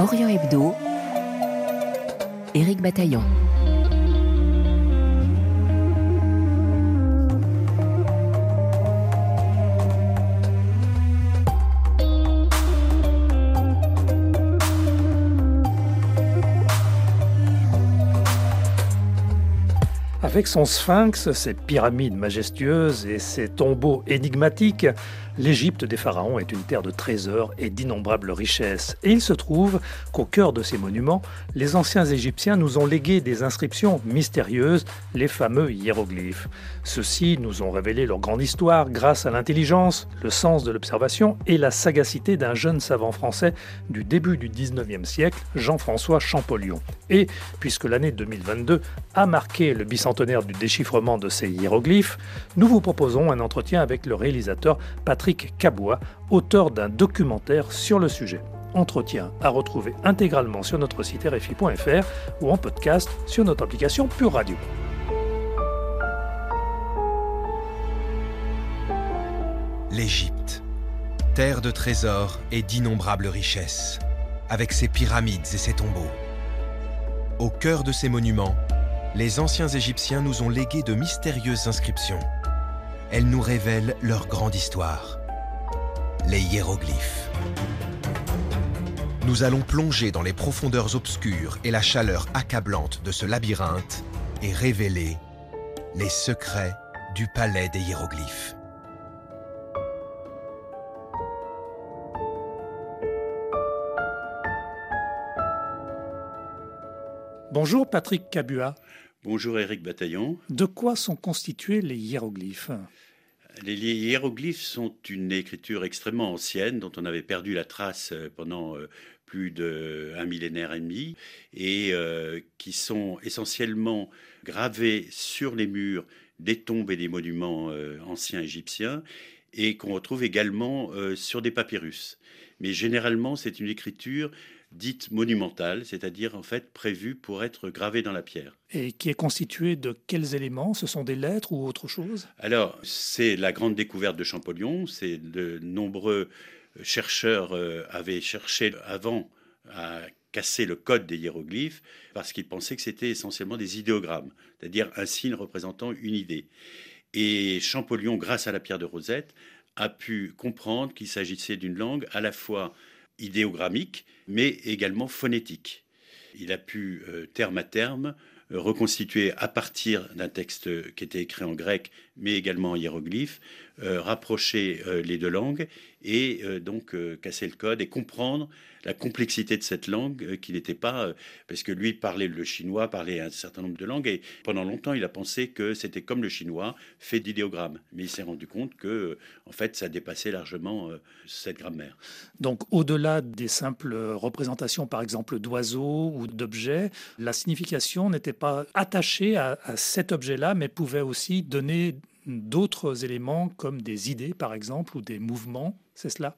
Orient Hebdo, Éric Bataillon. Avec son sphinx, ses pyramides majestueuses et ses tombeaux énigmatiques, L'Égypte des pharaons est une terre de trésors et d'innombrables richesses. Et il se trouve qu'au cœur de ces monuments, les anciens Égyptiens nous ont légué des inscriptions mystérieuses, les fameux hiéroglyphes. Ceux-ci nous ont révélé leur grande histoire grâce à l'intelligence, le sens de l'observation et la sagacité d'un jeune savant français du début du 19e siècle, Jean-François Champollion. Et puisque l'année 2022 a marqué le bicentenaire du déchiffrement de ces hiéroglyphes, nous vous proposons un entretien avec le réalisateur Patrick Patrick Cabois, auteur d'un documentaire sur le sujet. Entretien à retrouver intégralement sur notre site rfi.fr ou en podcast sur notre application Pure Radio. L'Égypte, terre de trésors et d'innombrables richesses, avec ses pyramides et ses tombeaux. Au cœur de ces monuments, les anciens Égyptiens nous ont légué de mystérieuses inscriptions. Elles nous révèlent leur grande histoire les hiéroglyphes. Nous allons plonger dans les profondeurs obscures et la chaleur accablante de ce labyrinthe et révéler les secrets du palais des hiéroglyphes. Bonjour Patrick Cabua. Bonjour Éric Bataillon. De quoi sont constitués les hiéroglyphes? Les hiéroglyphes sont une écriture extrêmement ancienne dont on avait perdu la trace euh, pendant euh, plus d'un millénaire et demi et euh, qui sont essentiellement gravés sur les murs des tombes et des monuments anciens égyptiens et qu'on retrouve également sur des papyrus. Mais généralement, c'est une écriture dite monumentale, c'est-à-dire en fait prévue pour être gravée dans la pierre. Et qui est constituée de quels éléments? Ce sont des lettres ou autre chose? Alors, c'est la grande découverte de Champollion. C'est de nombreux chercheurs euh, avaient cherché avant à casser le code des hiéroglyphes parce qu'ils pensaient que c'était essentiellement des idéogrammes, c'est-à-dire un signe représentant une idée. Et Champollion, grâce à la pierre de Rosette, a pu comprendre qu'il s'agissait d'une langue à la fois idéogrammique, mais également phonétique. Il a pu, euh, terme à terme, reconstituer à partir d'un texte qui était écrit en grec, mais également en hiéroglyphe, euh, rapprocher les deux langues et donc casser le code et comprendre la complexité de cette langue euh, qui n'était pas, euh, parce que lui parlait le chinois, parlait un certain nombre de langues, et pendant longtemps il a pensé que c'était comme le chinois, fait d'idéogrammes. Mais il s'est rendu compte que, euh, en fait, ça dépassait largement cette grammaire. Donc, au-delà des simples représentations, par exemple, d'oiseaux ou d'objets, la signification n'était pas attachée à, à cet objet-là, mais pouvait aussi donner d'autres éléments comme des idées, par exemple, ou des mouvements. C'est cela?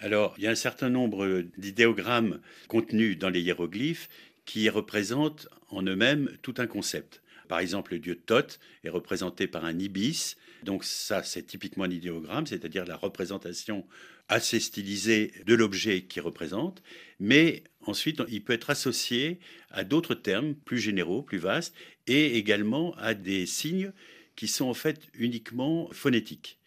Alors, il y a un certain nombre d'idéogrammes contenus dans les hiéroglyphes qui représentent en eux-mêmes tout un concept. Par exemple, le dieu Thoth est représenté par un ibis. Donc ça, c'est typiquement un idéogramme, c'est-à-dire la représentation assez stylisée de l'objet qui représente. Mais ensuite, il peut être associé à d'autres termes plus généraux, plus vastes, et également à des signes qui sont en fait uniquement phonétiques.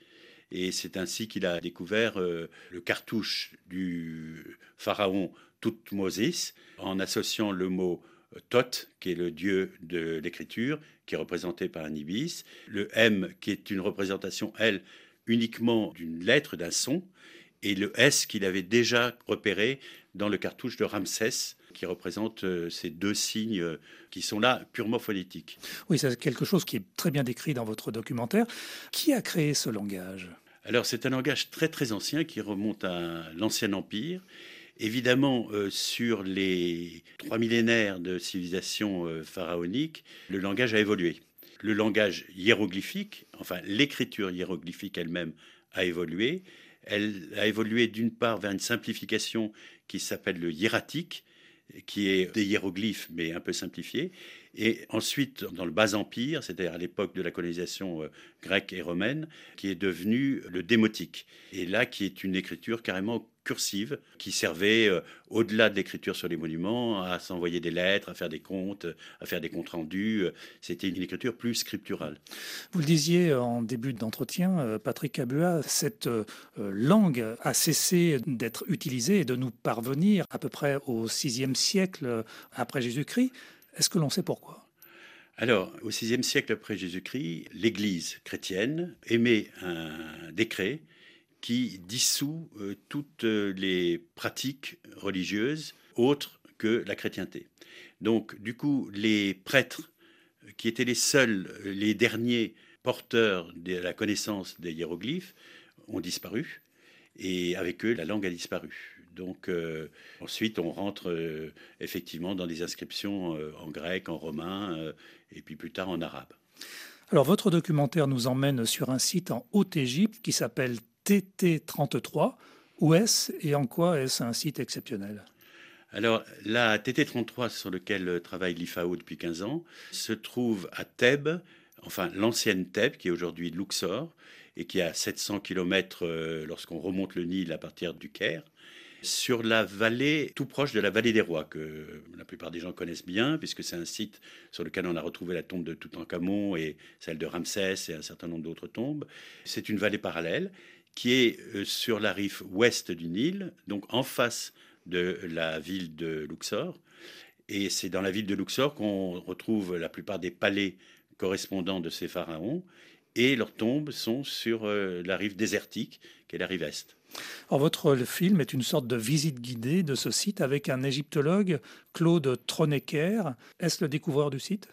Et c'est ainsi qu'il a découvert euh, le cartouche du pharaon Toutmoses en associant le mot euh, Thoth, qui est le dieu de l'écriture, qui est représenté par un ibis, le M, qui est une représentation, elle, uniquement d'une lettre, d'un son, et le S qu'il avait déjà repéré dans le cartouche de Ramsès, qui représente euh, ces deux signes qui sont là purement phonétiques. Oui, c'est quelque chose qui est très bien décrit dans votre documentaire. Qui a créé ce langage? Alors c'est un langage très très ancien qui remonte à l'Ancien Empire. Évidemment, euh, sur les trois millénaires de civilisation euh, pharaonique, le langage a évolué. Le langage hiéroglyphique, enfin l'écriture hiéroglyphique elle-même a évolué. Elle a évolué d'une part vers une simplification qui s'appelle le hiératique, qui est des hiéroglyphes mais un peu simplifié. Et ensuite, dans le bas empire, c'est-à-dire à, l'époque de la colonisation euh, grecque et romaine, qui est devenu le démotique. Et là, qui est une écriture carrément cursive qui servait, euh, au-delà de l'écriture sur les monuments, à s'envoyer des lettres, à faire des comptes, à faire des comptes rendus. C'était une écriture plus scripturale. Vous le disiez en début d'entretien, Patrick Cabua, cette langue a cessé d'être utilisée et de nous parvenir à peu près au VIe siècle après Jésus-Christ. Est-ce que l'on sait pourquoi? Alors, au VIe siècle après Jésus-Christ, l'Église chrétienne émet un décret qui dissout euh, toutes les pratiques religieuses autres que la chrétienté. Donc, du coup, les prêtres, qui étaient les seuls, les derniers porteurs de la connaissance des hiéroglyphes, ont disparu, et avec eux, la langue a disparu. Donc euh, ensuite, on rentre euh, effectivement dans des inscriptions euh, en grec, en romain, et puis plus tard en arabe. Alors votre documentaire nous emmène sur un site en Haute-Égypte qui s'appelle TT33. Où est-ce et en quoi est-ce un site exceptionnel? Alors, la TT33 sur laquelle travaille l'IFAO depuis 15 ans se trouve à Thèbes, enfin l'ancienne Thèbes qui est aujourd'hui Luxor et qui est à 700 km lorsqu'on remonte le Nil à partir du Caire sur la vallée, tout proche de la vallée des rois, que la plupart des gens connaissent bien, puisque c'est un site sur lequel on a retrouvé la tombe de Toutankhamon et celle de Ramsès et un certain nombre d'autres tombes. C'est une vallée parallèle qui est euh, sur la rive ouest du Nil, donc en face de la ville de Luxor. Et c'est dans la ville de Luxor qu'on retrouve la plupart des palais correspondants de ces pharaons. Et leurs tombes sont sur euh, la rive désertique, qui est la rive est. Alors votre film est une sorte de visite guidée de ce site avec un égyptologue, Claude Tronecker. Est-ce le découvreur du site?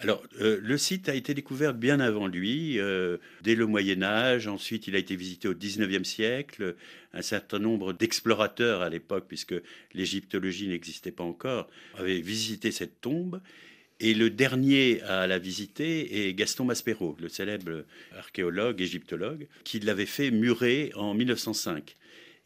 Alors, euh, le site a été découvert bien avant lui, euh, dès le Moyen Âge. Ensuite, il a été visité au XIXe siècle. Un certain nombre d'explorateurs à l'époque, puisque l'égyptologie n'existait pas encore, avaient visité cette tombe. Et le dernier à la visiter est Gaston Maspero, le célèbre archéologue, égyptologue, qui l'avait fait murer en 1905.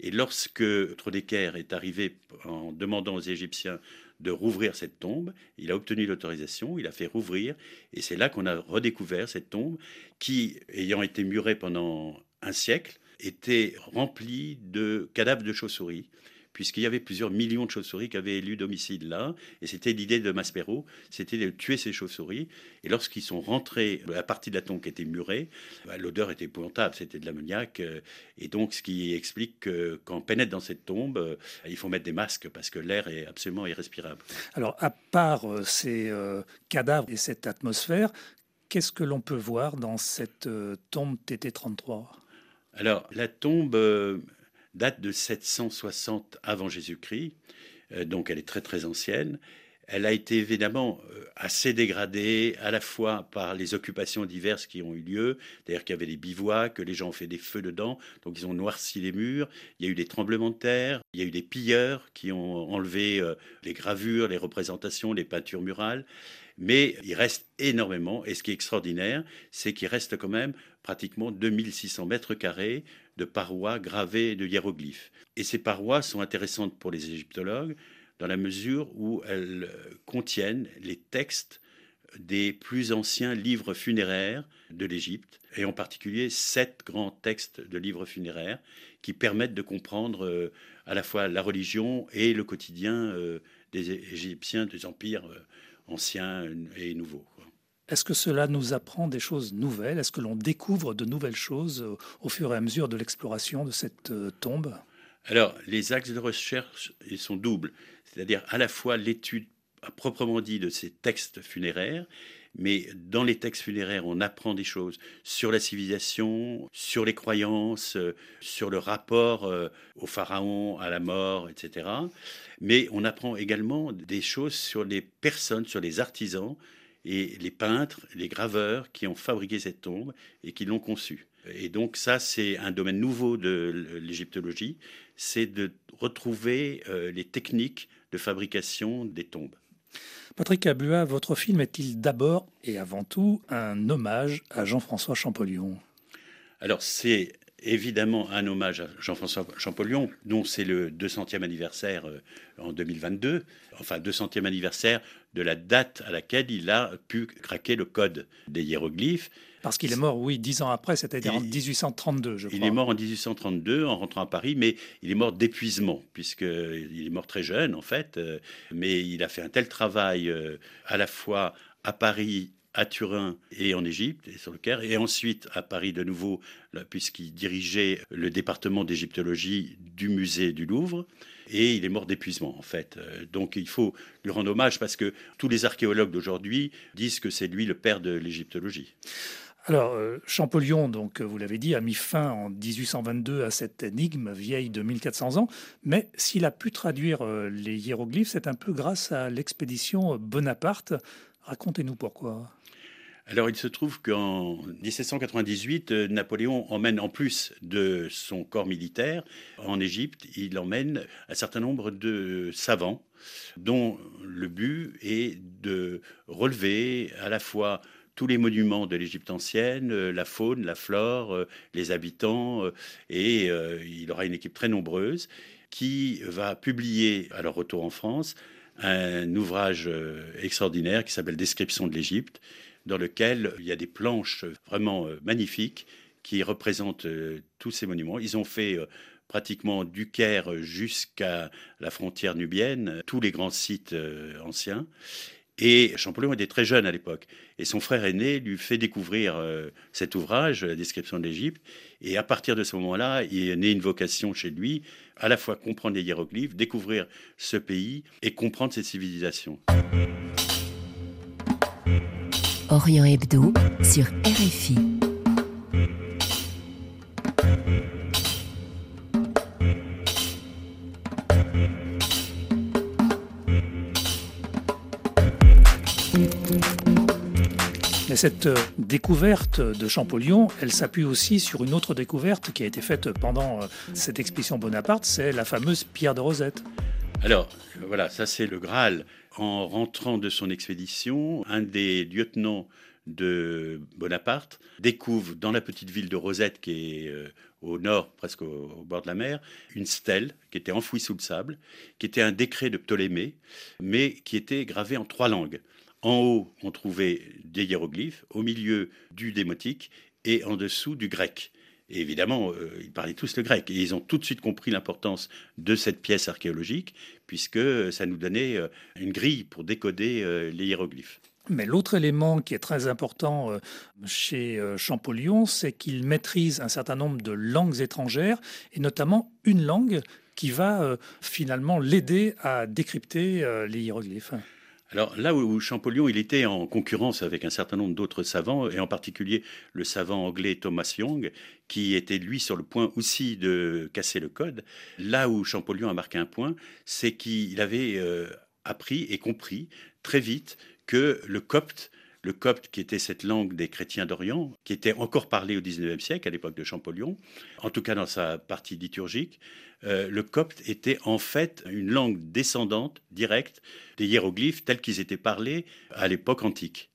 Et lorsque Trodecker est arrivé en demandant aux Égyptiens de rouvrir cette tombe, il a obtenu l'autorisation, il a fait rouvrir, et c'est là qu'on a redécouvert cette tombe qui, ayant été murée pendant un siècle, était remplie de cadavres de chauves-souris puisqu'il y avait plusieurs millions de chauves-souris qui avaient élu domicile là. Et c'était l'idée de Maspero, c'était de tuer ces chauves-souris. Et lorsqu'ils sont rentrés, la partie de la tombe qui était murée, bah, l'odeur était épouvantable, c'était de l'ammoniac. Euh, et donc, ce qui explique que quand on pénètre dans cette tombe, euh, il faut mettre des masques parce que l'air est absolument irrespirable. Alors, à part euh, ces cadavres et cette atmosphère, qu'est-ce que l'on peut voir dans cette tombe TT33 alors, la tombe date de 760 avant Jésus-Christ, euh, donc elle est très très ancienne. Elle a été évidemment euh, assez dégradée à la fois par les occupations diverses qui ont eu lieu, c'est-à-dire qu'il y avait des bivouacs, que les gens ont fait des feux dedans, donc ils ont noirci les murs, il y a eu des tremblements de terre, il y a eu des pilleurs qui ont enlevé euh, les gravures, les représentations, les peintures murales, mais il reste énormément, et ce qui est extraordinaire, c'est qu'il reste quand même pratiquement 2600 mètres carrés de parois gravées de hiéroglyphes. Et ces parois sont intéressantes pour les égyptologues dans la mesure où elles contiennent les textes des plus anciens livres funéraires de l'Égypte, et en particulier sept grands textes de livres funéraires qui permettent de comprendre euh, à la fois la religion et le quotidien euh, des Égyptiens des empires euh, anciens et nouveaux. Est-ce que cela nous apprend des choses nouvelles? Est-ce que l'on découvre de nouvelles choses au fur et à mesure de l'exploration de cette euh, tombe? Alors, les axes de recherche ils sont doubles. C'est-à-dire à la fois l'étude à proprement dit de ces textes funéraires, mais dans les textes funéraires, on apprend des choses sur la civilisation, sur les croyances, euh, sur le rapport euh, au pharaon, à la mort, etc. Mais on apprend également des choses sur les personnes, sur les artisans et les peintres, les graveurs qui ont fabriqué cette tombe et qui l'ont conçue. Et donc ça, c'est un domaine nouveau de l'égyptologie, c'est de retrouver euh, les techniques de fabrication des tombes. Patrick Abua, votre film est-il d'abord et avant tout un hommage à Jean-François Champollion? Alors c'est évidemment un hommage à Jean-François Champollion, dont c'est le 200e anniversaire euh, en 2022, enfin 200e anniversaire de la date à laquelle il a pu craquer le code des hiéroglyphes. Parce qu'il est mort, oui, dix ans après, c'est-à-dire en 1832, je crois. Il est mort en 1832 en rentrant à Paris, mais il est mort d'épuisement, puisqu'il est mort très jeune, en fait. Euh, mais il a fait un tel travail euh, à la fois à Paris à Turin et en Égypte, et sur le Caire, et ensuite à Paris de nouveau, puisqu'il dirigeait le département d'égyptologie du musée du Louvre. Et il est mort d'épuisement, en fait. Euh, donc il faut lui rendre hommage parce que tous les archéologues d'aujourd'hui disent que c'est lui le père de l'égyptologie. Alors, euh, Champollion, donc, vous l'avez dit, a mis fin en 1822 à cette énigme vieille de 1400 ans. Mais s'il a pu traduire euh, les hiéroglyphes, c'est un peu grâce à l'expédition Bonaparte. Racontez-nous pourquoi. Alors, il se trouve qu'en 1798, euh, Napoléon emmène, en plus de son corps militaire, en Égypte, il emmène un certain nombre de savants, dont le but est de relever à la fois tous les monuments de l'Égypte ancienne, euh, la faune, la flore, euh, les habitants, et il aura une équipe très nombreuse qui va publier, à leur retour en France, un ouvrage extraordinaire qui s'appelle Description de l'Égypte, dans lequel il y a des planches vraiment euh, magnifiques qui représentent euh, tous ces monuments. Ils ont fait euh, pratiquement du Caire jusqu'à la frontière nubienne, tous les grands sites anciens. Et Champollion était très jeune à l'époque. Et son frère aîné lui fait découvrir cet ouvrage, La description de l'Égypte. Et à partir de ce moment-là, il est né une vocation chez lui, à la fois comprendre les hiéroglyphes, découvrir ce pays et comprendre cette civilisation. Orient Hebdo sur RFI. Mais cette euh, découverte de Champollion, elle s'appuie aussi sur une autre découverte qui a été faite pendant euh, cette expédition Bonaparte, c'est la fameuse pierre de Rosette. Alors, voilà, ça c'est le Graal en rentrant de son expédition, un des lieutenants de Bonaparte découvre dans la petite ville de Rosette, qui est euh, au nord, presque au, bord de la mer, une stèle qui était enfouie sous le sable, qui était un décret de Ptolémée, mais qui était gravé en trois langues. En haut, on trouvait des hiéroglyphes, au milieu du démotique et en dessous du grec. Évidemment, euh, ils parlaient tous le grec. Et ils ont tout de suite compris l'importance de cette pièce archéologique, puisque ça nous donnait euh, une grille pour décoder euh, les hiéroglyphes. Mais l'autre élément qui est très important chez Champollion, c'est qu'il maîtrise un certain nombre de langues étrangères, et notamment une langue qui va finalement l'aider à décrypter les hiéroglyphes. Alors là où Champollion, était en concurrence avec un certain nombre d'autres savants, et en particulier le savant anglais Thomas Young, qui était lui sur le point aussi de casser le code, là où Champollion a marqué un point, c'est qu'il avait euh, appris et compris très vite que le copte, le copte qui était cette langue des chrétiens d'Orient, qui était encore parlée au XIXe siècle, à l'époque de Champollion, en tout cas dans sa partie liturgique, euh, le copte était en fait une langue descendante directe des hiéroglyphes tels qu'ils étaient parlés à l'époque antique.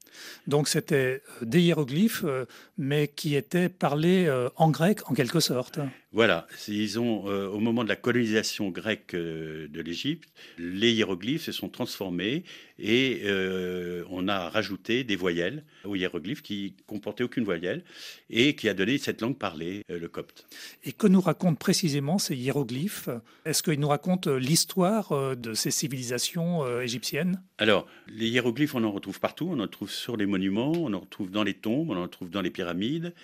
Donc c'était euh, des hiéroglyphes, euh, mais qui étaient parlés en grec en quelque sorte. Voilà, ils ont, au moment de la colonisation grecque de l'Égypte, les hiéroglyphes se sont transformés et on a rajouté des voyelles aux hiéroglyphes qui comportaient aucune voyelle et qui a donné cette langue parlée, le copte. Et que nous racontent précisément ces hiéroglyphes? Est-ce qu'ils nous racontent l'histoire de ces civilisations égyptiennes? Alors, les hiéroglyphes, on en retrouve partout, on en trouve sur les monuments, on en retrouve dans les tombes, on en retrouve dans les pyramides.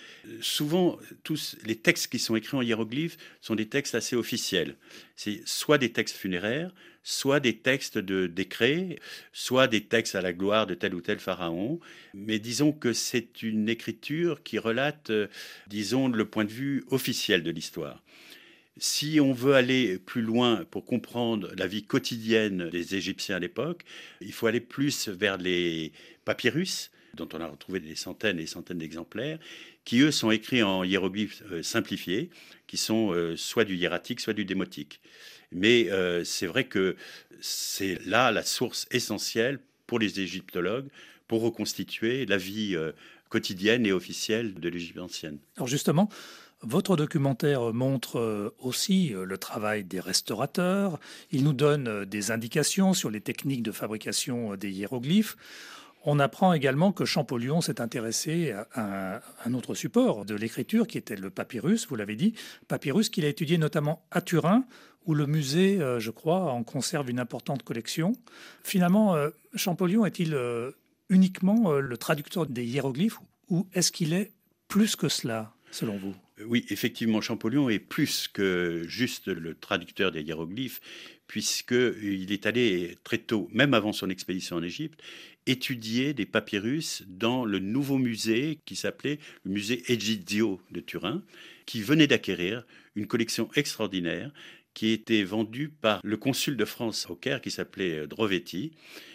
Souvent, tous les textes qui sont écrits en hiéroglyphes sont des textes assez officiels. C'est soit des textes funéraires, soit des textes de décrets, soit des textes à la gloire de tel ou tel pharaon. Mais disons que c'est une écriture qui relate, euh, disons, le point de vue officiel de l'histoire. Si on veut aller plus loin pour comprendre la vie quotidienne des Égyptiens à l'époque, il faut aller plus vers les papyrus, dont on a retrouvé des centaines et des centaines d'exemplaires, qui eux sont écrits en hiéroglyphes euh, simplifiés, qui sont euh, soit du hiératique, soit du démotique. Mais euh, c'est vrai que c'est là la source essentielle pour les égyptologues pour reconstituer la vie quotidienne et officielle de l'Égypte ancienne. Alors justement, Votre documentaire montre aussi le travail des restaurateurs. Il nous donne des indications sur les techniques de fabrication des hiéroglyphes. On apprend également que Champollion s'est intéressé à un autre support de l'écriture qui était le papyrus, vous l'avez dit, papyrus qu'il a étudié notamment à Turin, où le musée, je crois, en conserve une importante collection. Finalement, Champollion est-il uniquement le traducteur des hiéroglyphes ou est-ce qu'il est plus que cela, selon vous? Oui, effectivement, Champollion est plus que juste le traducteur des hiéroglyphes, puisqu'il est allé très tôt, même avant son expédition en Égypte, étudier des papyrus dans le nouveau musée qui s'appelait le musée Egizio de Turin, qui venait d'acquérir une collection extraordinaire qui était vendue par le consul de France au Caire qui s'appelait Drovetti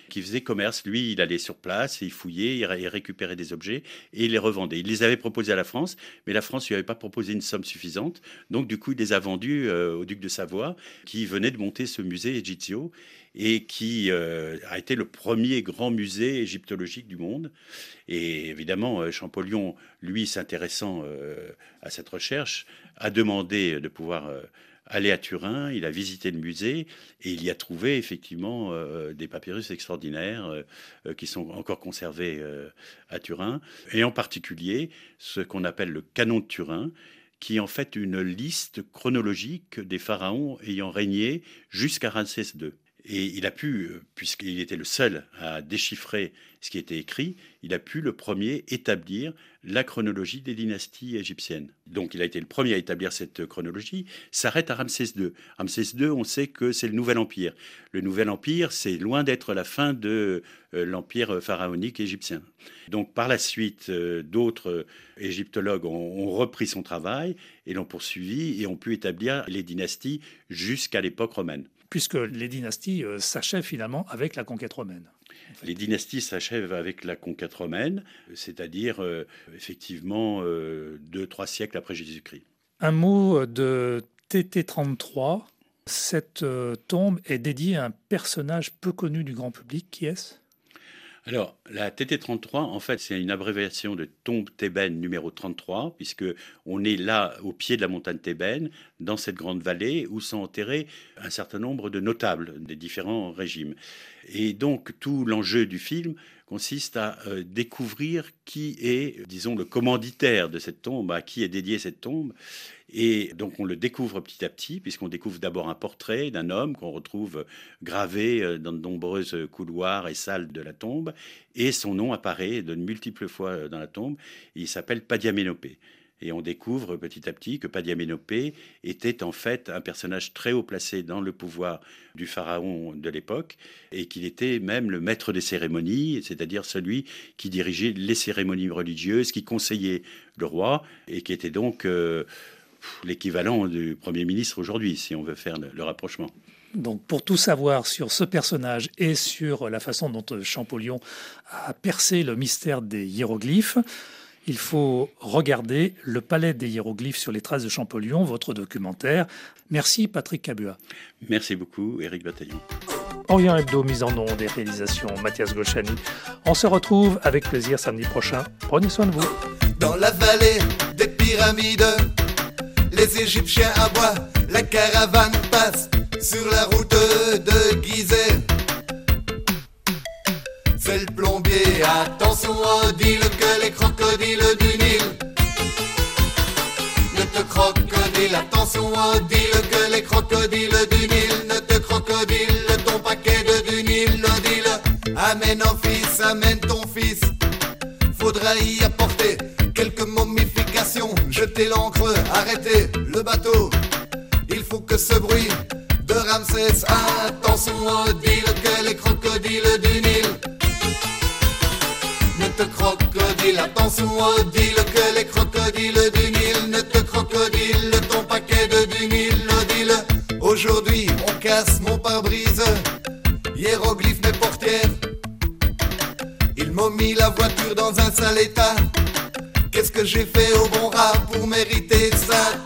qui faisait commerce. Lui, il allait sur place, il fouillait, il récupérait des objets et il les revendait. Il les avait proposés à la France, mais la France lui avait pas proposé une somme suffisante. Donc, du coup, il les a vendus euh, au duc de Savoie, qui venait de monter ce musée égyptien et qui euh, a été le premier grand musée égyptologique du monde. Et évidemment, euh, Champollion, lui, s'intéressant à cette recherche, a demandé de pouvoir allé à Turin, il a visité le musée et il y a trouvé effectivement euh, des papyrus extraordinaires euh, euh, qui sont encore conservés à Turin, et en particulier ce qu'on appelle le canon de Turin, qui est en fait une liste chronologique des pharaons ayant régné jusqu'à Ramsès II. Et il a pu, euh, puisqu'il était le seul à déchiffrer ce qui était écrit, il a pu le premier établir la chronologie des dynasties égyptiennes. Donc il a été le premier à établir cette chronologie, s'arrête à Ramsès II. Ramsès II, on sait que c'est le Nouvel Empire. Le Nouvel Empire, c'est loin d'être la fin de euh, l'Empire pharaonique égyptien. Donc par la suite, euh, d'autres égyptologues ont, repris son travail et l'ont poursuivi et ont pu établir les dynasties jusqu'à l'époque romaine puisque les dynasties euh, s'achèvent finalement avec la conquête romaine. Les dynasties s'achèvent avec la conquête romaine, c'est-à-dire euh, effectivement euh, deux, trois siècles après Jésus-Christ. Un mot de TT33. Cette tombe est dédiée à un personnage peu connu du grand public. Qui est-ce? Alors, la TT33, en fait, c'est une abréviation de tombe thébaine numéro 33, puisque on est là, au pied de la montagne thébaine, dans cette grande vallée, où sont enterrés un certain nombre de notables des différents régimes. Et donc, tout l'enjeu du film consiste à euh, découvrir qui est, disons, le commanditaire de cette tombe, à qui est dédiée cette tombe. Et donc on le découvre petit à petit, puisqu'on découvre d'abord un portrait d'un homme qu'on retrouve gravé euh, dans de nombreuses couloirs et salles de la tombe, et son nom apparaît de multiples fois euh, dans la tombe. il s'appelle Padiaménopée. Et on découvre petit à petit que Padiaménopée était en fait un personnage très haut placé dans le pouvoir du pharaon de l'époque et qu'il était même le maître des cérémonies, c'est-à-dire celui qui dirigeait les cérémonies religieuses, qui conseillait le roi et qui était donc euh, l'équivalent du Premier ministre aujourd'hui, si on veut faire le, rapprochement. Donc, pour tout savoir sur ce personnage et sur la façon dont Champollion a percé le mystère des hiéroglyphes, il faut regarder Le Palais des hiéroglyphes sur les traces de Champollion, votre documentaire. Merci Patrick Cabua. Merci beaucoup Éric Bataillon. Orient Hebdo, mise en nom des réalisations Mathias Gochani. On se retrouve avec plaisir samedi prochain. Prenez soin de vous. Dans la vallée des pyramides, les Égyptiens aboient, la caravane passe sur la route de Gizeh. C'est le plombier, attention, dit que les crocodiles du Nil ne te crocodile, attention, dit que les crocodiles du Nil ne te crocodile ton paquet de du Nil, dis Amène un fils, amène ton fils, faudra y apporter quelques jeter l'encre, arrêter le bateau. Il faut que ce bruit de Ramsès, attention, dit que les crocodiles du Nil te crocodile. Attention, dis-le que les crocodiles du Nil ne te crocodile ton paquet de du Nil, dis-le. Aujourd'hui, on casse mon pare-brise, hiéroglyphe mes portières. Ils m'ont mis la voiture dans un sale état. Que j'ai fait au bon rat pour mériter ça